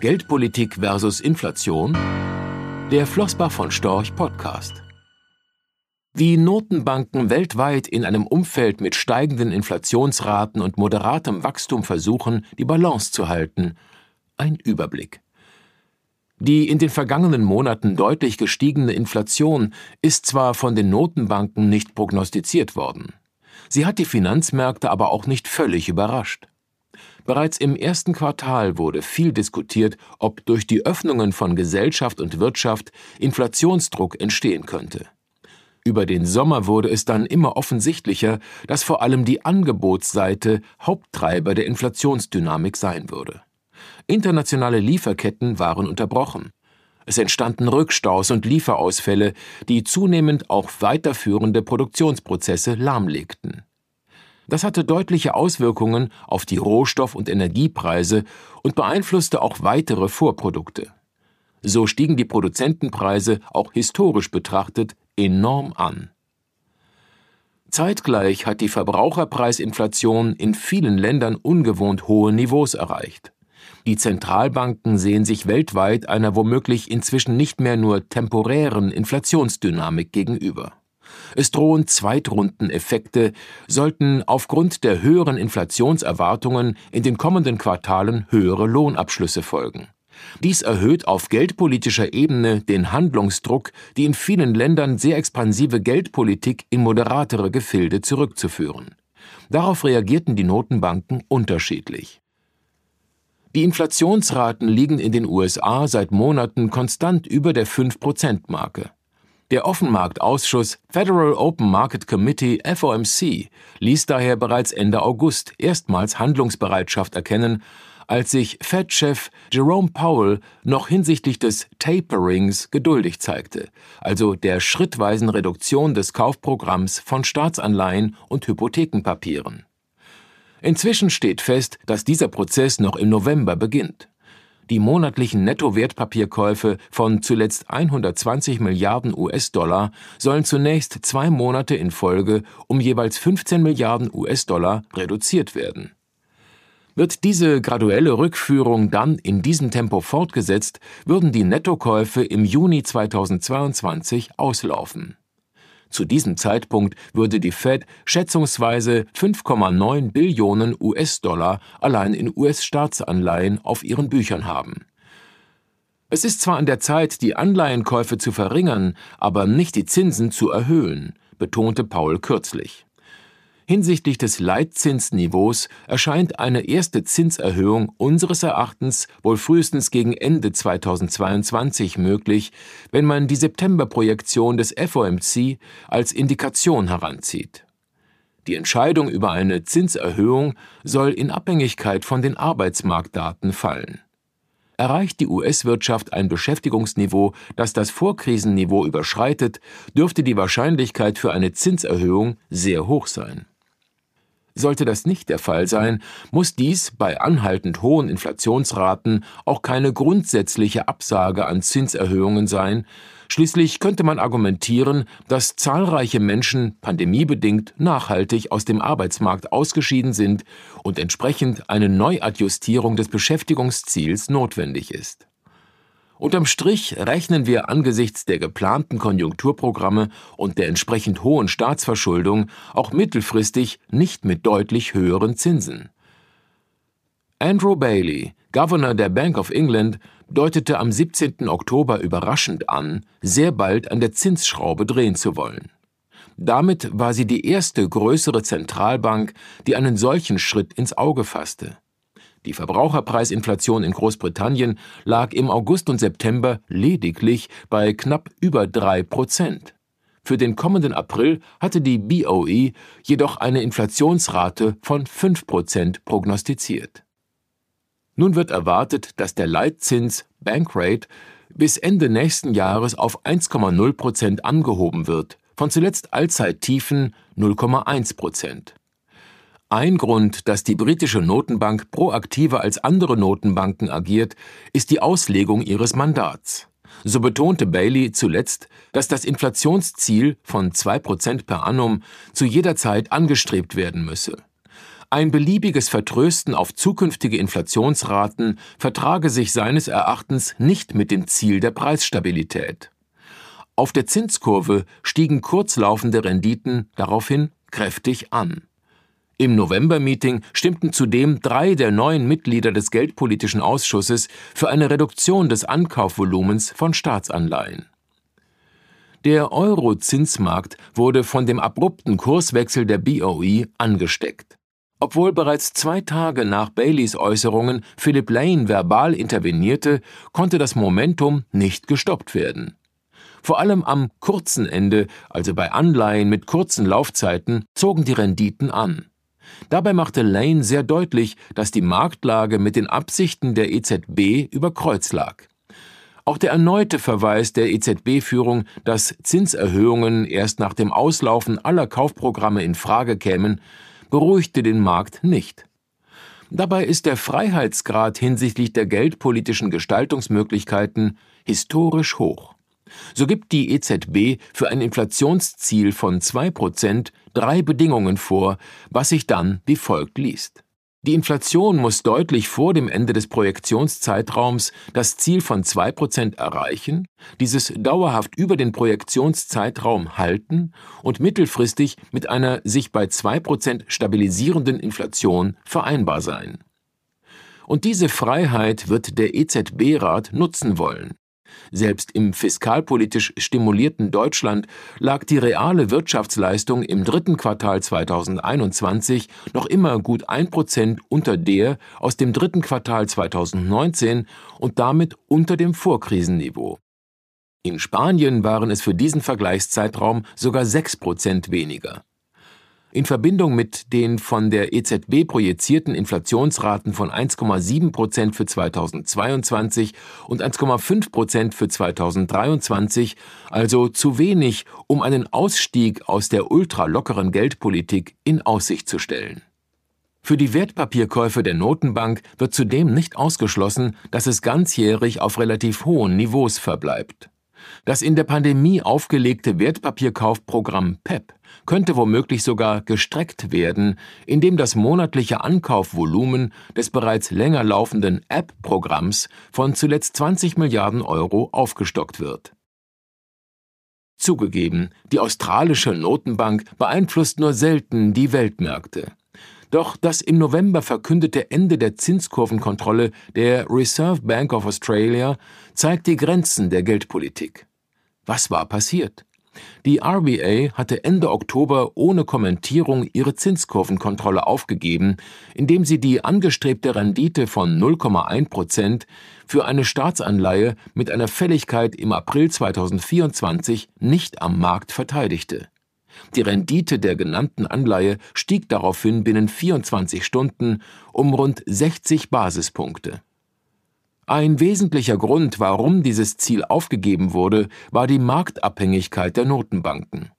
Geldpolitik versus Inflation? Der Flossbach von Storch Podcast. Wie Notenbanken weltweit in einem Umfeld mit steigenden Inflationsraten und moderatem Wachstum versuchen, die Balance zu halten. Ein Überblick. Die in den vergangenen Monaten deutlich gestiegene Inflation ist zwar von den Notenbanken nicht prognostiziert worden. Sie hat die Finanzmärkte aber auch nicht völlig überrascht. Bereits im ersten Quartal wurde viel diskutiert, ob durch die Öffnungen von Gesellschaft und Wirtschaft Inflationsdruck entstehen könnte. Über den Sommer wurde es dann immer offensichtlicher, dass vor allem die Angebotsseite Haupttreiber der Inflationsdynamik sein würde. Internationale Lieferketten waren unterbrochen. Es entstanden Rückstaus und Lieferausfälle, die zunehmend auch weiterführende Produktionsprozesse lahmlegten. Das hatte deutliche Auswirkungen auf die Rohstoff- und Energiepreise und beeinflusste auch weitere Vorprodukte. So stiegen die Produzentenpreise auch historisch betrachtet enorm an. Zeitgleich hat die Verbraucherpreisinflation in vielen Ländern ungewohnt hohe Niveaus erreicht. Die Zentralbanken sehen sich weltweit einer womöglich inzwischen nicht mehr nur temporären Inflationsdynamik gegenüber. Es drohen Zweitrundeneffekte, sollten aufgrund der höheren Inflationserwartungen in den kommenden Quartalen höhere Lohnabschlüsse folgen. Dies erhöht auf geldpolitischer Ebene den Handlungsdruck, die in vielen Ländern sehr expansive Geldpolitik in moderatere Gefilde zurückzuführen. Darauf reagierten die Notenbanken unterschiedlich. Die Inflationsraten liegen in den USA seit Monaten konstant über der 5-Prozent-Marke. Der Offenmarktausschuss Federal Open Market Committee FOMC ließ daher bereits Ende August erstmals Handlungsbereitschaft erkennen, als sich Fed-Chef Jerome Powell noch hinsichtlich des Taperings geduldig zeigte, also der schrittweisen Reduktion des Kaufprogramms von Staatsanleihen und Hypothekenpapieren. Inzwischen steht fest, dass dieser Prozess noch im November beginnt. Die monatlichen Nettowertpapierkäufe von zuletzt 120 Milliarden US-Dollar sollen zunächst zwei Monate in Folge um jeweils 15 Milliarden US-Dollar reduziert werden. Wird diese graduelle Rückführung dann in diesem Tempo fortgesetzt, würden die Nettokäufe im Juni 2022 auslaufen. Zu diesem Zeitpunkt würde die Fed schätzungsweise 5,9 Billionen US-Dollar allein in US-Staatsanleihen auf ihren Büchern haben. Es ist zwar an der Zeit, die Anleihenkäufe zu verringern, aber nicht die Zinsen zu erhöhen, betonte Paul kürzlich. Hinsichtlich des Leitzinsniveaus erscheint eine erste Zinserhöhung unseres Erachtens wohl frühestens gegen Ende 2022 möglich, wenn man die Septemberprojektion des FOMC als Indikation heranzieht. Die Entscheidung über eine Zinserhöhung soll in Abhängigkeit von den Arbeitsmarktdaten fallen. Erreicht die US-Wirtschaft ein Beschäftigungsniveau, das das Vorkrisenniveau überschreitet, dürfte die Wahrscheinlichkeit für eine Zinserhöhung sehr hoch sein. Sollte das nicht der Fall sein, muss dies bei anhaltend hohen Inflationsraten auch keine grundsätzliche Absage an Zinserhöhungen sein, Schließlich könnte man argumentieren, dass zahlreiche Menschen pandemiebedingt nachhaltig aus dem Arbeitsmarkt ausgeschieden sind und entsprechend eine Neuadjustierung des Beschäftigungsziels notwendig ist. Unterm Strich rechnen wir angesichts der geplanten Konjunkturprogramme und der entsprechend hohen Staatsverschuldung auch mittelfristig nicht mit deutlich höheren Zinsen. Andrew Bailey, Governor der Bank of England, deutete am 17. Oktober überraschend an, sehr bald an der Zinsschraube drehen zu wollen. Damit war sie die erste größere Zentralbank, die einen solchen Schritt ins Auge fasste. Die Verbraucherpreisinflation in Großbritannien lag im August und September lediglich bei knapp über drei Prozent. Für den kommenden April hatte die BOE jedoch eine Inflationsrate von fünf Prozent prognostiziert. Nun wird erwartet, dass der Leitzins Bankrate bis Ende nächsten Jahres auf 1,0 Prozent angehoben wird, von zuletzt Allzeittiefen 0,1 Prozent. Ein Grund, dass die britische Notenbank proaktiver als andere Notenbanken agiert, ist die Auslegung ihres Mandats. So betonte Bailey zuletzt, dass das Inflationsziel von 2% per annum zu jeder Zeit angestrebt werden müsse. Ein beliebiges Vertrösten auf zukünftige Inflationsraten vertrage sich seines Erachtens nicht mit dem Ziel der Preisstabilität. Auf der Zinskurve stiegen kurzlaufende Renditen daraufhin kräftig an. Im November-Meeting stimmten zudem drei der neuen Mitglieder des Geldpolitischen Ausschusses für eine Reduktion des Ankaufvolumens von Staatsanleihen. Der Euro-Zinsmarkt wurde von dem abrupten Kurswechsel der BOE angesteckt. Obwohl bereits zwei Tage nach Baileys Äußerungen Philip Lane verbal intervenierte, konnte das Momentum nicht gestoppt werden. Vor allem am kurzen Ende, also bei Anleihen mit kurzen Laufzeiten, zogen die Renditen an. Dabei machte Lane sehr deutlich, dass die Marktlage mit den Absichten der EZB über Kreuz lag. Auch der erneute Verweis der EZB-Führung, dass Zinserhöhungen erst nach dem Auslaufen aller Kaufprogramme in Frage kämen, beruhigte den Markt nicht. Dabei ist der Freiheitsgrad hinsichtlich der geldpolitischen Gestaltungsmöglichkeiten historisch hoch. So gibt die EZB für ein Inflationsziel von 2% drei Bedingungen vor, was sich dann wie folgt liest. Die Inflation muss deutlich vor dem Ende des Projektionszeitraums das Ziel von 2% erreichen, dieses dauerhaft über den Projektionszeitraum halten und mittelfristig mit einer sich bei 2% stabilisierenden Inflation vereinbar sein. Und diese Freiheit wird der EZB-Rat nutzen wollen. Selbst im fiskalpolitisch stimulierten Deutschland lag die reale Wirtschaftsleistung im dritten Quartal 2021 noch immer gut ein Prozent unter der aus dem dritten Quartal 2019 und damit unter dem Vorkrisenniveau. In Spanien waren es für diesen Vergleichszeitraum sogar sechs Prozent weniger. In Verbindung mit den von der EZB projizierten Inflationsraten von 1,7 Prozent für 2022 und 1,5 Prozent für 2023, also zu wenig, um einen Ausstieg aus der ultralockeren Geldpolitik in Aussicht zu stellen. Für die Wertpapierkäufe der Notenbank wird zudem nicht ausgeschlossen, dass es ganzjährig auf relativ hohen Niveaus verbleibt. Das in der Pandemie aufgelegte Wertpapierkaufprogramm PEP könnte womöglich sogar gestreckt werden, indem das monatliche Ankaufvolumen des bereits länger laufenden App-Programms von zuletzt 20 Milliarden Euro aufgestockt wird. Zugegeben, die australische Notenbank beeinflusst nur selten die Weltmärkte. Doch das im November verkündete Ende der Zinskurvenkontrolle der Reserve Bank of Australia zeigt die Grenzen der Geldpolitik. Was war passiert? Die RBA hatte Ende Oktober ohne Kommentierung ihre Zinskurvenkontrolle aufgegeben, indem sie die angestrebte Rendite von 0,1 Prozent für eine Staatsanleihe mit einer Fälligkeit im April 2024 nicht am Markt verteidigte. Die Rendite der genannten Anleihe stieg daraufhin binnen 24 Stunden um rund 60 Basispunkte. Ein wesentlicher Grund, warum dieses Ziel aufgegeben wurde, war die Marktabhängigkeit der Notenbanken.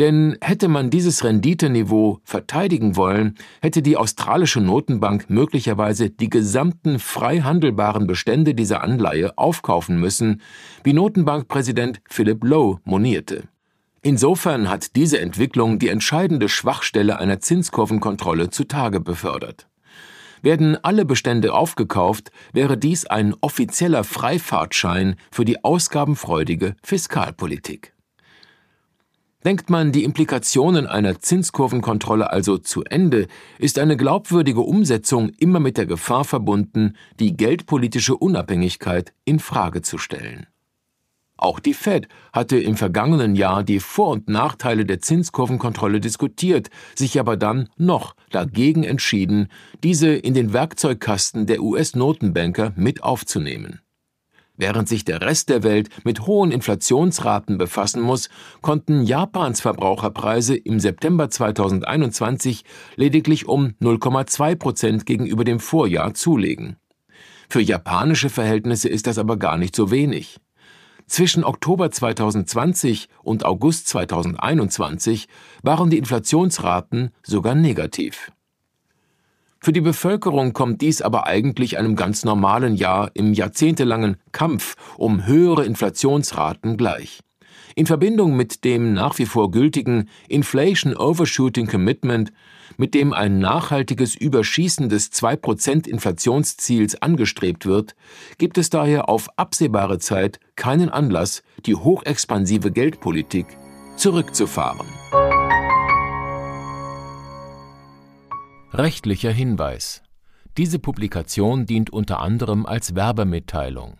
Denn hätte man dieses Renditeniveau verteidigen wollen, hätte die australische Notenbank möglicherweise die gesamten frei handelbaren Bestände dieser Anleihe aufkaufen müssen, wie Notenbankpräsident Philip Lowe monierte. Insofern hat diese Entwicklung die entscheidende Schwachstelle einer Zinskurvenkontrolle zutage befördert. Werden alle Bestände aufgekauft, wäre dies ein offizieller Freifahrtschein für die ausgabenfreudige Fiskalpolitik. Denkt man die Implikationen einer Zinskurvenkontrolle also zu Ende, ist eine glaubwürdige Umsetzung immer mit der Gefahr verbunden, die geldpolitische Unabhängigkeit in Frage zu stellen. Auch die Fed hatte im vergangenen Jahr die Vor- und Nachteile der Zinskurvenkontrolle diskutiert, sich aber dann noch dagegen entschieden, diese in den Werkzeugkasten der US-Notenbanker mit aufzunehmen. Während sich der Rest der Welt mit hohen Inflationsraten befassen muss, konnten Japans Verbraucherpreise im September 2021 lediglich um 0,2 Prozent gegenüber dem Vorjahr zulegen. Für japanische Verhältnisse ist das aber gar nicht so wenig. Zwischen Oktober 2020 und August 2021 waren die Inflationsraten sogar negativ. Für die Bevölkerung kommt dies aber eigentlich einem ganz normalen Jahr im jahrzehntelangen Kampf um höhere Inflationsraten gleich. In Verbindung mit dem nach wie vor gültigen Inflation Overshooting Commitment, mit dem ein nachhaltiges Überschießen des 2% Inflationsziels angestrebt wird, gibt es daher auf absehbare Zeit keinen Anlass, die hochexpansive Geldpolitik zurückzufahren. Rechtlicher Hinweis diese Publikation dient unter anderem als Werbemitteilung.